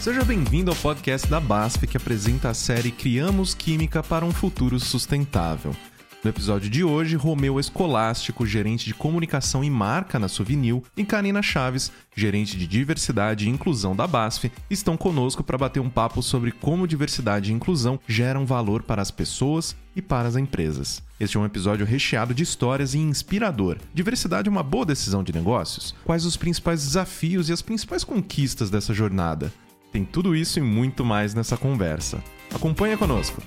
Seja bem-vindo ao podcast da BASF que apresenta a série Criamos Química para um Futuro Sustentável. No episódio de hoje, Romeu Escolástico, gerente de comunicação e marca na Souvenil, e Karina Chaves, gerente de diversidade e inclusão da BASF, estão conosco para bater um papo sobre como diversidade e inclusão geram valor para as pessoas e para as empresas. Este é um episódio recheado de histórias e inspirador. Diversidade é uma boa decisão de negócios? Quais os principais desafios e as principais conquistas dessa jornada? Tem tudo isso e muito mais nessa conversa. Acompanha conosco!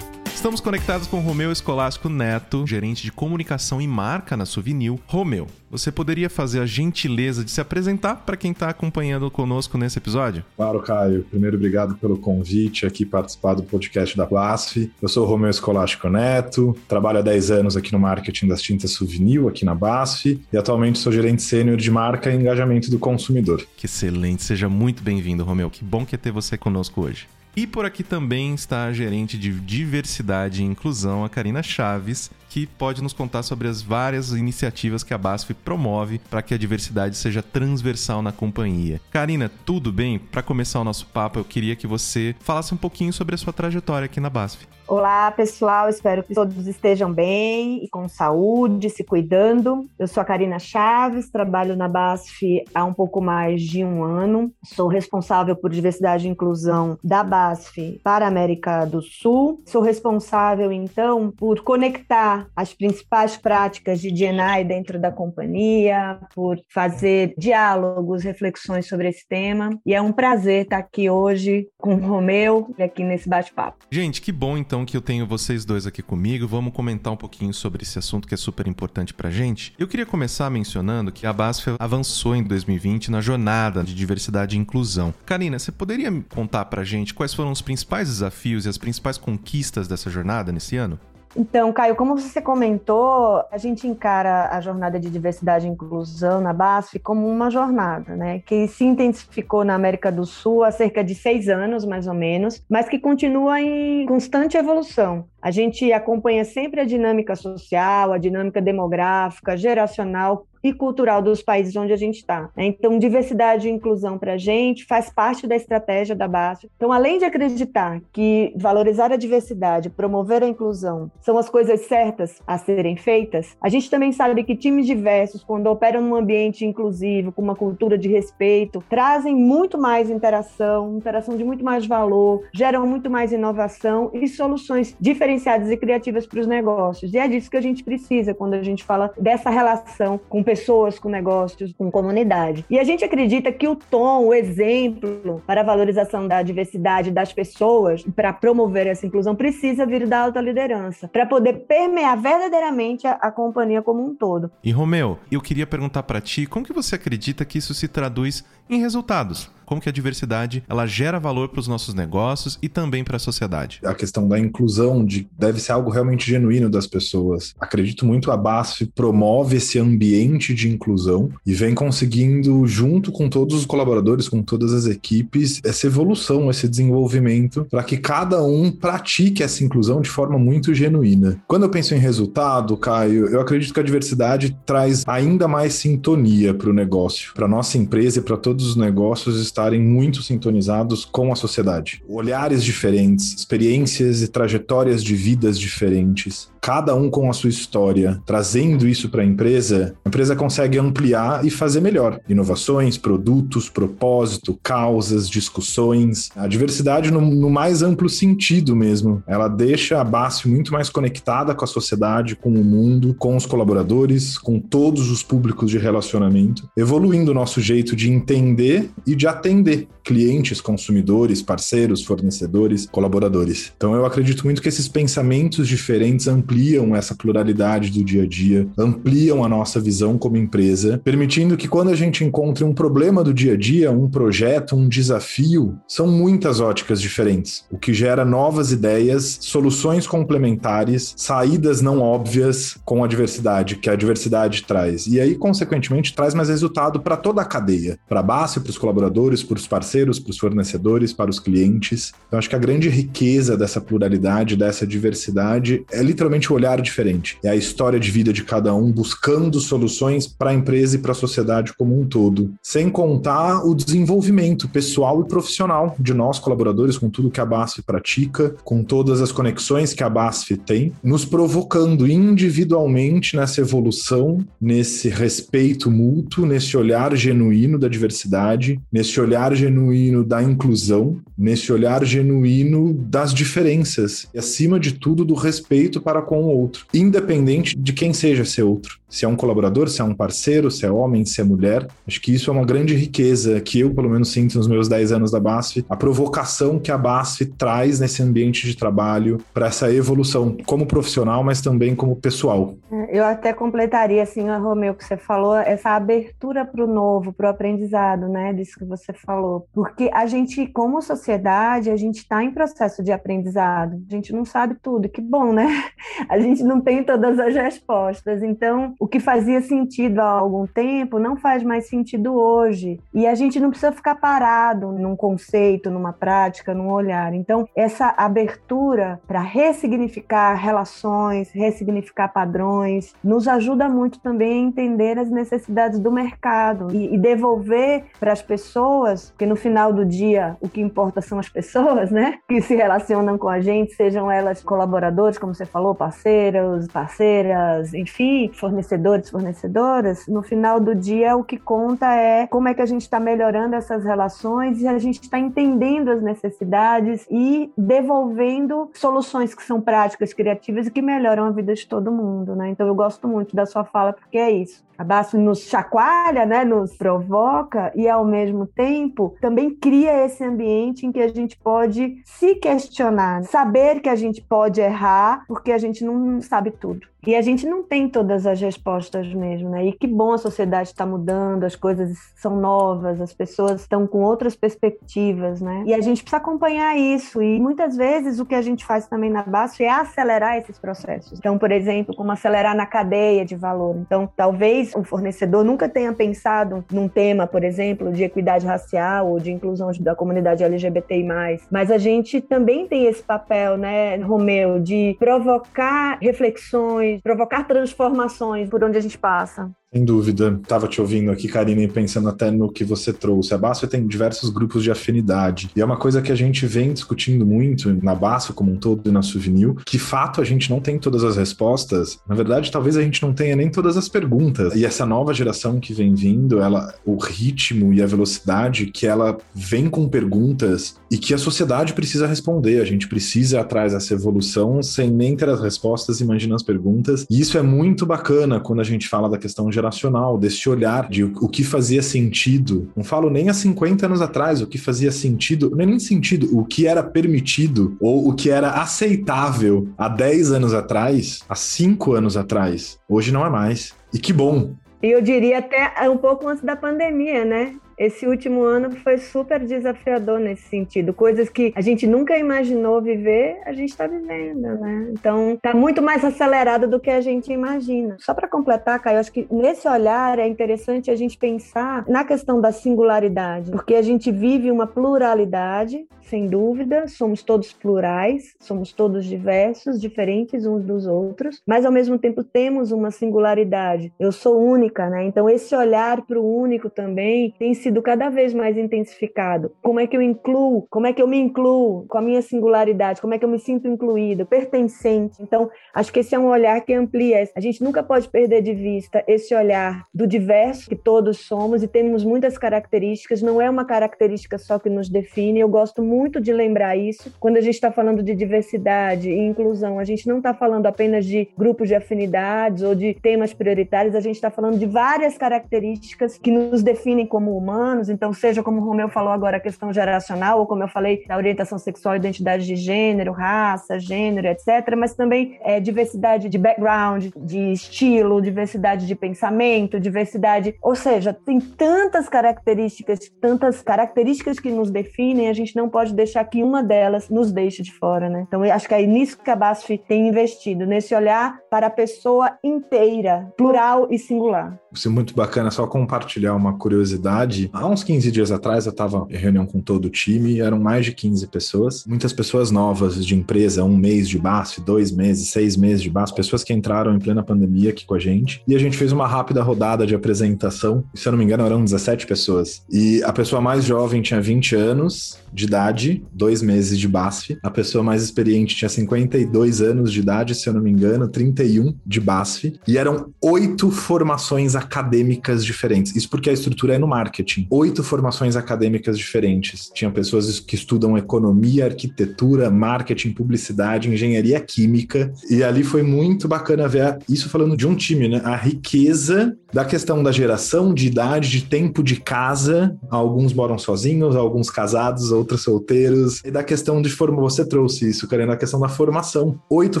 Estamos conectados com Romeu Escolástico Neto, gerente de comunicação e marca na Souvenil. Romeu, você poderia fazer a gentileza de se apresentar para quem está acompanhando conosco nesse episódio? Claro, Caio. Primeiro, obrigado pelo convite aqui participar do podcast da BASF. Eu sou o Romeu Escolástico Neto, trabalho há 10 anos aqui no marketing das tintas Souvenil, aqui na BASF, e atualmente sou gerente sênior de marca e engajamento do consumidor. Que excelente, seja muito bem-vindo, Romeu. Que bom que é ter você conosco hoje. E por aqui também está a gerente de diversidade e inclusão, a Karina Chaves, que pode nos contar sobre as várias iniciativas que a BASF promove para que a diversidade seja transversal na companhia. Karina, tudo bem? Para começar o nosso papo, eu queria que você falasse um pouquinho sobre a sua trajetória aqui na BASF. Olá, pessoal. Espero que todos estejam bem e com saúde, se cuidando. Eu sou a Karina Chaves, trabalho na BASF há um pouco mais de um ano. Sou responsável por diversidade e inclusão da BASF para a América do Sul. Sou responsável, então, por conectar as principais práticas de D&I dentro da companhia, por fazer diálogos, reflexões sobre esse tema. E é um prazer estar aqui hoje com o Romeu, aqui nesse bate-papo. Gente, que bom então que eu tenho vocês dois aqui comigo. Vamos comentar um pouquinho sobre esse assunto que é super importante pra gente. Eu queria começar mencionando que a BASF avançou em 2020 na jornada de diversidade e inclusão. Karina, você poderia contar pra gente quais foram os principais desafios e as principais conquistas dessa jornada nesse ano? Então, Caio, como você comentou, a gente encara a jornada de diversidade e inclusão na BASF como uma jornada, né? Que se intensificou na América do Sul há cerca de seis anos, mais ou menos, mas que continua em constante evolução. A gente acompanha sempre a dinâmica social, a dinâmica demográfica, geracional e cultural dos países onde a gente está. Né? Então, diversidade e inclusão para a gente faz parte da estratégia da BASF. Então, além de acreditar que valorizar a diversidade, promover a inclusão são as coisas certas a serem feitas, a gente também sabe que times diversos, quando operam num ambiente inclusivo, com uma cultura de respeito, trazem muito mais interação, interação de muito mais valor, geram muito mais inovação e soluções diferenciadas e criativas para os negócios. E é disso que a gente precisa quando a gente fala dessa relação com pessoas, com negócios, com comunidade. E a gente acredita que o tom, o exemplo para a valorização da diversidade das pessoas, para promover essa inclusão, precisa vir da alta liderança, para poder permear verdadeiramente a, a, companhia como um todo. E Romeu, eu queria perguntar para ti, como que você acredita que isso se traduz em resultados? como que a diversidade ela gera valor para os nossos negócios e também para a sociedade. A questão da inclusão de, deve ser algo realmente genuíno das pessoas. Acredito muito a BASF promove esse ambiente de inclusão e vem conseguindo, junto com todos os colaboradores, com todas as equipes, essa evolução, esse desenvolvimento, para que cada um pratique essa inclusão de forma muito genuína. Quando eu penso em resultado, Caio, eu acredito que a diversidade traz ainda mais sintonia para o negócio, para nossa empresa e para todos os negócios estar estarem muito sintonizados com a sociedade. Olhares diferentes, experiências e trajetórias de vidas diferentes, cada um com a sua história, trazendo isso para a empresa, a empresa consegue ampliar e fazer melhor. Inovações, produtos, propósito, causas, discussões, a diversidade no, no mais amplo sentido mesmo. Ela deixa a BASF muito mais conectada com a sociedade, com o mundo, com os colaboradores, com todos os públicos de relacionamento, evoluindo o nosso jeito de entender e de atender atender clientes, consumidores, parceiros, fornecedores, colaboradores. Então eu acredito muito que esses pensamentos diferentes ampliam essa pluralidade do dia a dia, ampliam a nossa visão como empresa, permitindo que quando a gente encontre um problema do dia a dia, um projeto, um desafio, são muitas óticas diferentes, o que gera novas ideias, soluções complementares, saídas não óbvias com a diversidade que a diversidade traz. E aí, consequentemente, traz mais resultado para toda a cadeia, para a base, para os colaboradores, para os parceiros, para os fornecedores, para os clientes. Então, acho que a grande riqueza dessa pluralidade, dessa diversidade, é literalmente o olhar diferente. É a história de vida de cada um buscando soluções para a empresa e para a sociedade como um todo. Sem contar o desenvolvimento pessoal e profissional de nós colaboradores com tudo que a BASF pratica, com todas as conexões que a BASF tem, nos provocando individualmente nessa evolução, nesse respeito mútuo, nesse olhar genuíno da diversidade, nesse olhar genuíno da inclusão, nesse olhar genuíno das diferenças e, acima de tudo, do respeito para com o outro, independente de quem seja esse outro. Se é um colaborador, se é um parceiro, se é homem, se é mulher. Acho que isso é uma grande riqueza que eu, pelo menos, sinto nos meus 10 anos da BASF, a provocação que a BASF traz nesse ambiente de trabalho para essa evolução, como profissional, mas também como pessoal. É, eu até completaria, assim, Romeu, que você falou, essa abertura para o novo, para o aprendizado, né, disso que você falou. Porque a gente, como sociedade, a gente está em processo de aprendizado. A gente não sabe tudo, que bom, né? A gente não tem todas as respostas. Então, o que fazia sentido há algum tempo não faz mais sentido hoje. E a gente não precisa ficar parado num conceito, numa prática, num olhar. Então, essa abertura para ressignificar relações, ressignificar padrões, nos ajuda muito também a entender as necessidades do mercado e, e devolver para as pessoas, porque no final do dia o que importa são as pessoas, né? Que se relacionam com a gente, sejam elas colaboradores, como você falou, parceiros, parceiras, enfim, fornecedores fornecedores, fornecedoras, no final do dia o que conta é como é que a gente está melhorando essas relações e a gente está entendendo as necessidades e devolvendo soluções que são práticas, criativas e que melhoram a vida de todo mundo, né? Então eu gosto muito da sua fala porque é isso. A BASF nos chacoalha, né, nos provoca e, ao mesmo tempo, também cria esse ambiente em que a gente pode se questionar, saber que a gente pode errar, porque a gente não sabe tudo. E a gente não tem todas as respostas mesmo, né? E que bom a sociedade está mudando, as coisas são novas, as pessoas estão com outras perspectivas, né? E a gente precisa acompanhar isso. E muitas vezes o que a gente faz também na BASF é acelerar esses processos. Então, por exemplo, como acelerar na cadeia de valor. Então, talvez o fornecedor nunca tenha pensado num tema, por exemplo, de equidade racial ou de inclusão da comunidade LGBTI+. Mas a gente também tem esse papel, né, Romeu, de provocar reflexões, provocar transformações por onde a gente passa. Sem dúvida. Estava te ouvindo aqui, Karine, pensando até no que você trouxe. A BASF tem diversos grupos de afinidade. E é uma coisa que a gente vem discutindo muito na BASF como um todo e na Souvenir, que fato a gente não tem todas as respostas. Na verdade, talvez a gente não tenha nem todas as perguntas. E essa nova geração que vem vindo, ela, o ritmo e a velocidade que ela vem com perguntas e que a sociedade precisa responder. A gente precisa ir atrás dessa evolução sem nem ter as respostas, imagina as perguntas. E isso é muito bacana quando a gente fala da questão de geracional, desse olhar de o que fazia sentido. Não falo nem há 50 anos atrás, o que fazia sentido, não é nem sentido, o que era permitido ou o que era aceitável há 10 anos atrás, há 5 anos atrás. Hoje não é mais. E que bom. E eu diria até um pouco antes da pandemia, né? Esse último ano foi super desafiador nesse sentido. Coisas que a gente nunca imaginou viver, a gente está vivendo, né? Então, está muito mais acelerado do que a gente imagina. Só para completar, Caio, acho que nesse olhar é interessante a gente pensar na questão da singularidade, porque a gente vive uma pluralidade, sem dúvida, somos todos plurais, somos todos diversos, diferentes uns dos outros, mas ao mesmo tempo temos uma singularidade. Eu sou única, né? Então, esse olhar para o único também tem sido sido cada vez mais intensificado. Como é que eu incluo? Como é que eu me incluo com a minha singularidade? Como é que eu me sinto incluída, pertencente? Então, acho que esse é um olhar que amplia. A gente nunca pode perder de vista esse olhar do diverso que todos somos e temos muitas características. Não é uma característica só que nos define. Eu gosto muito de lembrar isso quando a gente está falando de diversidade e inclusão. A gente não está falando apenas de grupos de afinidades ou de temas prioritários. A gente está falando de várias características que nos definem como humanos humanos, então seja como o Romeu falou agora, a questão geracional, ou como eu falei, da orientação sexual, identidade de gênero, raça, gênero, etc., mas também é, diversidade de background, de estilo, diversidade de pensamento, diversidade, ou seja, tem tantas características, tantas características que nos definem, a gente não pode deixar que uma delas nos deixe de fora, né? Então, eu acho que é nisso que a BASF tem investido, nesse olhar para a pessoa inteira, plural e singular. Isso é muito bacana, só compartilhar uma curiosidade idade. Há uns 15 dias atrás eu estava em reunião com todo o time, eram mais de 15 pessoas, muitas pessoas novas de empresa, um mês de BASF, dois meses, seis meses de BASF, pessoas que entraram em plena pandemia aqui com a gente. E a gente fez uma rápida rodada de apresentação, se eu não me engano eram 17 pessoas. E a pessoa mais jovem tinha 20 anos de idade, dois meses de BASF. A pessoa mais experiente tinha 52 anos de idade, se eu não me engano, 31 de BASF. E eram oito formações acadêmicas diferentes. Isso porque a estrutura é no marketing. Oito formações acadêmicas diferentes. Tinha pessoas que estudam economia, arquitetura, marketing, publicidade, engenharia química. E ali foi muito bacana ver isso falando de um time, né? A riqueza da questão da geração, de idade, de tempo de casa. Alguns moram sozinhos, alguns casados, outros solteiros. E da questão de forma, você trouxe isso, Karina, a questão da formação. Oito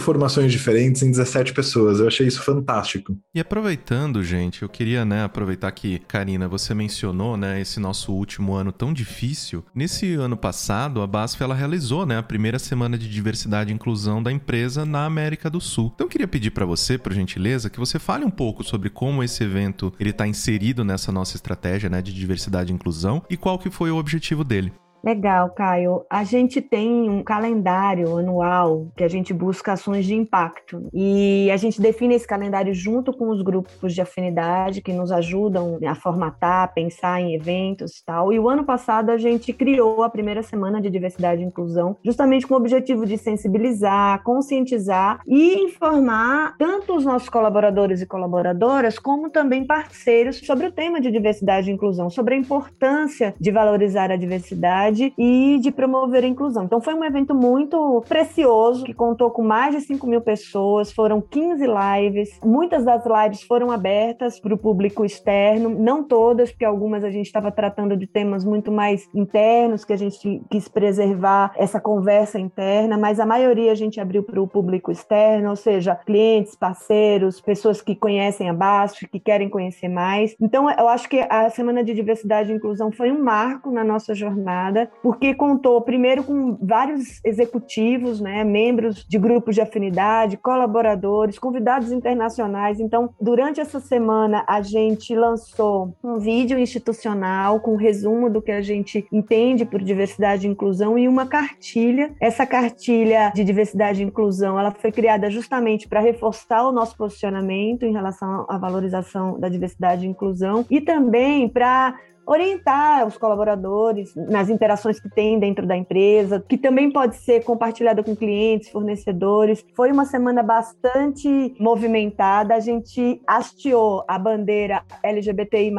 formações diferentes em 17 pessoas. Eu achei isso fantástico. E aproveitando, gente, eu queria, né, aproveitar que, Karina, você mencionou, né, esse nosso último ano tão difícil. Nesse ano passado, a BASF ela realizou, né, a primeira semana de diversidade e inclusão da empresa na América do Sul. Então eu queria pedir para você, por gentileza, que você fale um pouco sobre como esse evento ele está inserido nessa nossa estratégia, né, de diversidade e inclusão e qual que foi o objetivo dele. Legal, Caio. A gente tem um calendário anual que a gente busca ações de impacto e a gente define esse calendário junto com os grupos de afinidade que nos ajudam a formatar, pensar em eventos e tal. E o ano passado a gente criou a primeira semana de diversidade e inclusão justamente com o objetivo de sensibilizar, conscientizar e informar tanto os nossos colaboradores e colaboradoras como também parceiros sobre o tema de diversidade e inclusão, sobre a importância de valorizar a diversidade e de promover a inclusão. Então foi um evento muito precioso, que contou com mais de 5 mil pessoas, foram 15 lives, muitas das lives foram abertas para o público externo, não todas, porque algumas a gente estava tratando de temas muito mais internos, que a gente quis preservar essa conversa interna, mas a maioria a gente abriu para o público externo, ou seja, clientes, parceiros, pessoas que conhecem a BASF, que querem conhecer mais. Então, eu acho que a Semana de Diversidade e Inclusão foi um marco na nossa jornada porque contou primeiro com vários executivos, né, membros de grupos de afinidade, colaboradores, convidados internacionais. Então, durante essa semana, a gente lançou um vídeo institucional com um resumo do que a gente entende por diversidade e inclusão e uma cartilha. Essa cartilha de diversidade e inclusão, ela foi criada justamente para reforçar o nosso posicionamento em relação à valorização da diversidade e inclusão e também para orientar os colaboradores nas interações que tem dentro da empresa, que também pode ser compartilhada com clientes, fornecedores. Foi uma semana bastante movimentada. A gente hasteou a bandeira LGBTI+,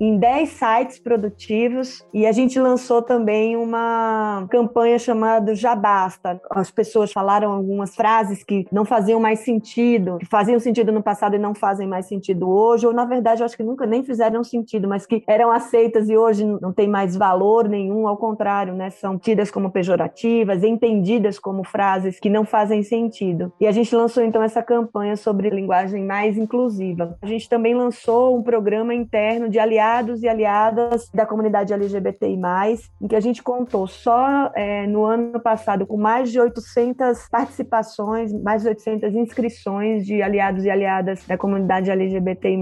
em 10 sites produtivos e a gente lançou também uma campanha chamada Já Basta. As pessoas falaram algumas frases que não faziam mais sentido, que faziam sentido no passado e não fazem mais sentido hoje, ou na verdade eu acho que nunca nem fizeram sentido, mas que eram aceitas aceitas e hoje não tem mais valor nenhum, ao contrário, né? São tidas como pejorativas, entendidas como frases que não fazem sentido. E a gente lançou então essa campanha sobre linguagem mais inclusiva. A gente também lançou um programa interno de aliados e aliadas da comunidade LGBTI+, em que a gente contou só é, no ano passado com mais de 800 participações, mais de 800 inscrições de aliados e aliadas da comunidade LGBTI+,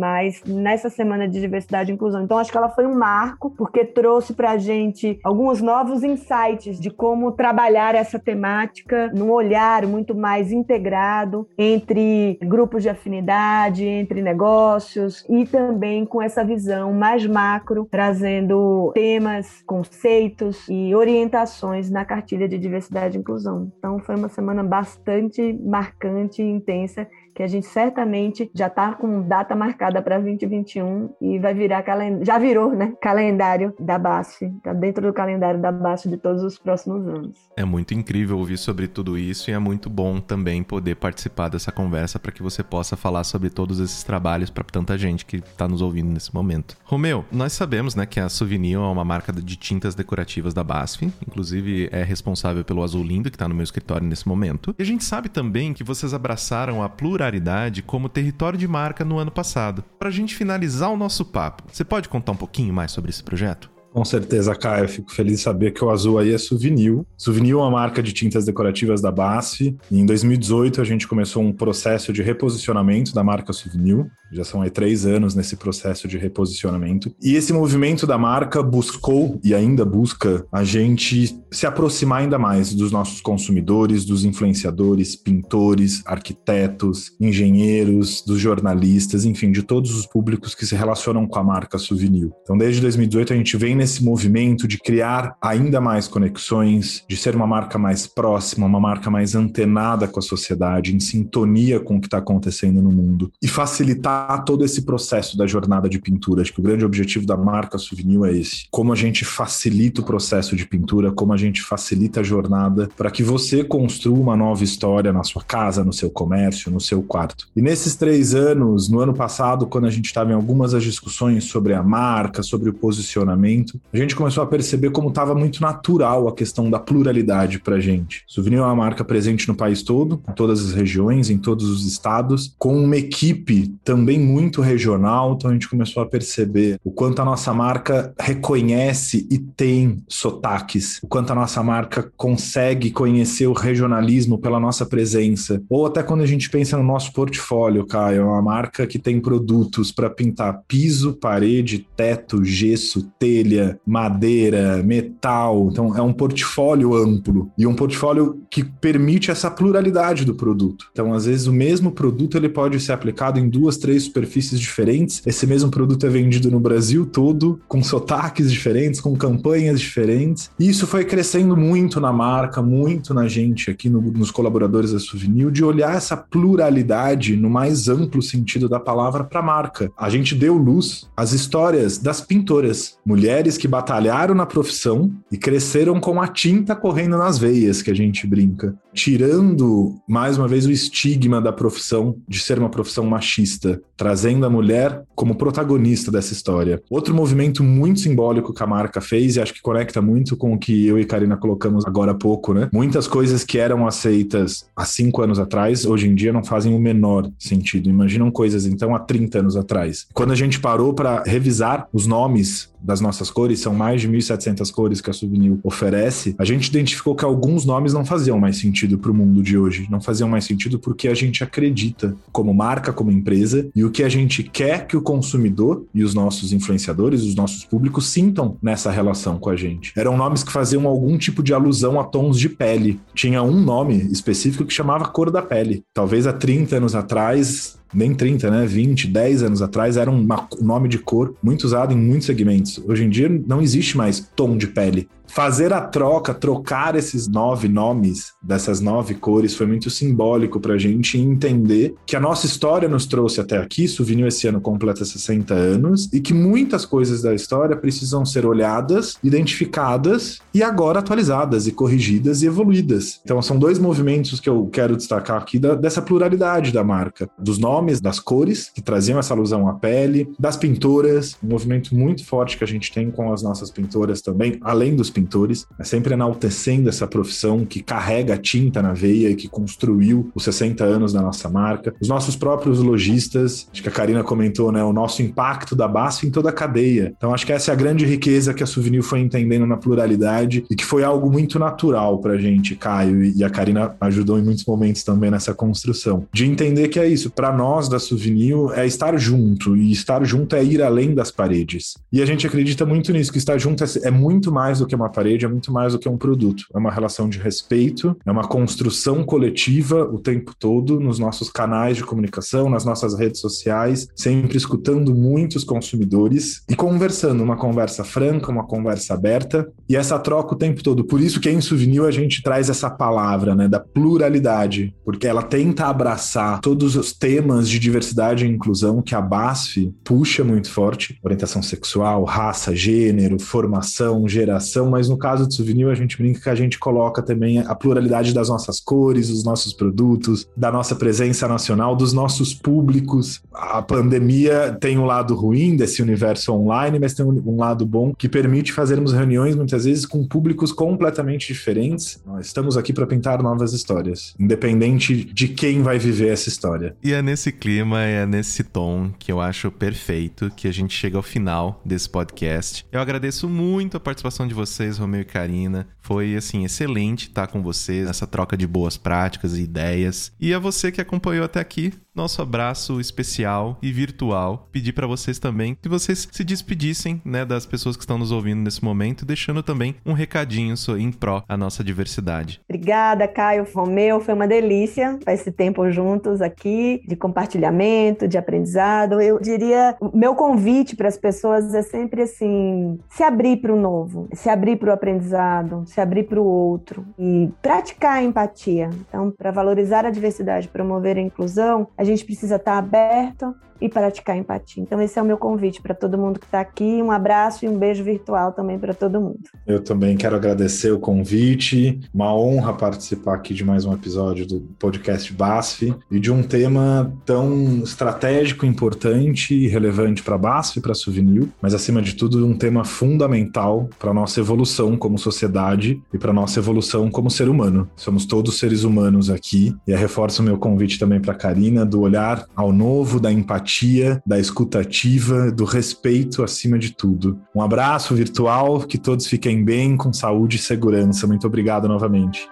nessa semana de diversidade e inclusão. Então acho que ela foi um marco marco, porque trouxe para a gente alguns novos insights de como trabalhar essa temática num olhar muito mais integrado entre grupos de afinidade, entre negócios e também com essa visão mais macro, trazendo temas, conceitos e orientações na cartilha de diversidade e inclusão. Então foi uma semana bastante marcante e intensa que a gente certamente já está com data marcada para 2021 e vai virar calendário, já virou, né? Calendário da BASF, está dentro do calendário da BASF de todos os próximos anos. É muito incrível ouvir sobre tudo isso e é muito bom também poder participar dessa conversa para que você possa falar sobre todos esses trabalhos para tanta gente que está nos ouvindo nesse momento. Romeu, nós sabemos, né, que a Souvenir é uma marca de tintas decorativas da BASF, inclusive é responsável pelo azul lindo que está no meu escritório nesse momento. E a gente sabe também que vocês abraçaram a pluralidade pluralidade como território de marca no ano passado. Para a gente finalizar o nosso papo, você pode contar um pouquinho mais sobre esse projeto? Com certeza, Caio. Fico feliz de saber que o azul aí é Souvenir. Souvenir é uma marca de tintas decorativas da BASF. Em 2018, a gente começou um processo de reposicionamento da marca Souvenir. Já são aí três anos nesse processo de reposicionamento. E esse movimento da marca buscou e ainda busca a gente se aproximar ainda mais dos nossos consumidores, dos influenciadores, pintores, arquitetos, engenheiros, dos jornalistas, enfim, de todos os públicos que se relacionam com a marca Souvenir. Então, desde 2018, a gente vem nesse movimento de criar ainda mais conexões, de ser uma marca mais próxima, uma marca mais antenada com a sociedade, em sintonia com o que está acontecendo no mundo e facilitar todo esse processo da jornada de pintura. Acho que o grande objetivo da marca Souvenir é esse: como a gente facilita o processo de pintura, como a gente facilita a jornada para que você construa uma nova história na sua casa, no seu comércio, no seu quarto. E nesses três anos, no ano passado, quando a gente estava em algumas das discussões sobre a marca, sobre o posicionamento, a gente começou a perceber como estava muito natural a questão da pluralidade para gente. Souvenir é uma marca presente no país todo, em todas as regiões, em todos os estados, com uma equipe também muito regional. Então a gente começou a perceber o quanto a nossa marca reconhece e tem sotaques, o quanto a nossa marca consegue conhecer o regionalismo pela nossa presença. Ou até quando a gente pensa no nosso portfólio, Caio, é uma marca que tem produtos para pintar piso, parede, teto, gesso, telha madeira, metal. Então é um portfólio amplo e um portfólio que permite essa pluralidade do produto. Então, às vezes, o mesmo produto ele pode ser aplicado em duas, três superfícies diferentes. Esse mesmo produto é vendido no Brasil todo, com sotaques diferentes, com campanhas diferentes. E isso foi crescendo muito na marca, muito na gente aqui, no, nos colaboradores da Souvenir, de olhar essa pluralidade no mais amplo sentido da palavra para a marca. A gente deu luz às histórias das pintoras, mulheres mulheres que batalharam na profissão e cresceram com a tinta correndo nas veias, que a gente brinca, tirando mais uma vez o estigma da profissão de ser uma profissão machista, trazendo a mulher como protagonista dessa história. Outro movimento muito simbólico que a marca fez e acho que conecta muito com o que eu e Karina colocamos agora há pouco, né? Muitas coisas que eram aceitas há cinco anos atrás, hoje em dia não fazem o menor sentido. Imaginam coisas então há 30 anos atrás. Quando a gente parou para revisar os nomes das nossas cores, são mais de 1.700 cores que a Souvenir oferece, a gente identificou que alguns nomes não faziam mais sentido para o mundo de hoje. Não faziam mais sentido porque a gente acredita como marca, como empresa, e o que a gente quer que o consumidor e os nossos influenciadores, os nossos públicos sintam nessa relação com a gente. Eram nomes que faziam algum tipo de alusão a tons de pele. Tinha um nome específico que chamava cor da pele. Talvez há 30 anos atrás nem 30, né? 20, 10 anos atrás, era um nome de cor muito usado em muitos segmentos. Hoje em dia não existe mais tom de pele fazer a troca, trocar esses nove nomes dessas nove cores foi muito simbólico para a gente entender que a nossa história nos trouxe até aqui. Souvenir esse ano completa 60 anos e que muitas coisas da história precisam ser olhadas, identificadas e agora atualizadas e corrigidas e evoluídas. Então são dois movimentos que eu quero destacar aqui da, dessa pluralidade da marca, dos nomes, das cores que traziam essa alusão à pele, das pintoras, um movimento muito forte que a gente tem com as nossas pintoras também, além dos pintores pintores, é sempre enaltecendo essa profissão que carrega tinta na veia e que construiu os 60 anos da nossa marca. Os nossos próprios lojistas, acho que a Karina comentou, né, o nosso impacto da BASF em toda a cadeia. Então acho que essa é a grande riqueza que a Souvenir foi entendendo na pluralidade e que foi algo muito natural pra gente, Caio, e a Karina ajudou em muitos momentos também nessa construção. De entender que é isso, para nós da Souvenir é estar junto, e estar junto é ir além das paredes. E a gente acredita muito nisso, que estar junto é, é muito mais do que uma parede é muito mais do que um produto. É uma relação de respeito, é uma construção coletiva o tempo todo nos nossos canais de comunicação, nas nossas redes sociais, sempre escutando muitos consumidores e conversando, uma conversa franca, uma conversa aberta e essa troca o tempo todo. Por isso que em Souvenir a gente traz essa palavra, né, da pluralidade, porque ela tenta abraçar todos os temas de diversidade e inclusão que a BASF puxa muito forte, orientação sexual, raça, gênero, formação, geração, mas no caso de souvenir a gente brinca que a gente coloca também a pluralidade das nossas cores, dos nossos produtos, da nossa presença nacional, dos nossos públicos. A pandemia tem um lado ruim desse universo online, mas tem um lado bom que permite fazermos reuniões muitas vezes com públicos completamente diferentes. Nós estamos aqui para pintar novas histórias, independente de quem vai viver essa história. E é nesse clima, é nesse tom que eu acho perfeito que a gente chega ao final desse podcast. Eu agradeço muito a participação de vocês, Romeu e Karina. Foi assim excelente estar com vocês nessa troca de boas práticas e ideias. E a você que acompanhou até aqui, nosso abraço especial e virtual. Pedir para vocês também que vocês se despedissem, né, das pessoas que estão nos ouvindo nesse momento, deixando também um recadinho em pró a nossa diversidade. Obrigada, Caio Romeu, foi uma delícia esse tempo juntos aqui de compartilhamento, de aprendizado. Eu diria, meu convite para as pessoas é sempre assim, se abrir para o novo, se abrir para o aprendizado, se abrir para o outro e praticar a empatia. Então, para valorizar a diversidade, promover a inclusão, a gente precisa estar aberto e praticar empatia. Então, esse é o meu convite para todo mundo que está aqui. Um abraço e um beijo virtual também para todo mundo. Eu também quero agradecer o convite. Uma honra participar aqui de mais um episódio do podcast BASF e de um tema tão estratégico, importante e relevante para a BASF e para a Souvenir, mas acima de tudo, um tema fundamental para a nossa evolução como sociedade e para a nossa evolução como ser humano. Somos todos seres humanos aqui e reforço o meu convite também para a Karina do olhar ao novo, da empatia empatia, da escutativa, do respeito acima de tudo. Um abraço virtual, que todos fiquem bem, com saúde e segurança. Muito obrigado novamente.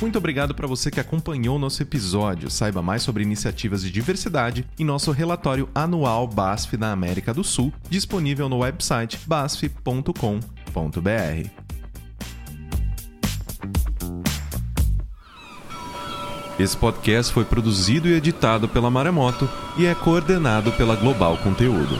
Muito obrigado para você que acompanhou nosso episódio. Saiba mais sobre iniciativas de diversidade em nosso relatório anual BASF na América do Sul, disponível no website basf.com.br. Esse podcast foi produzido e editado pela Maremoto e é coordenado pela Global Conteúdo.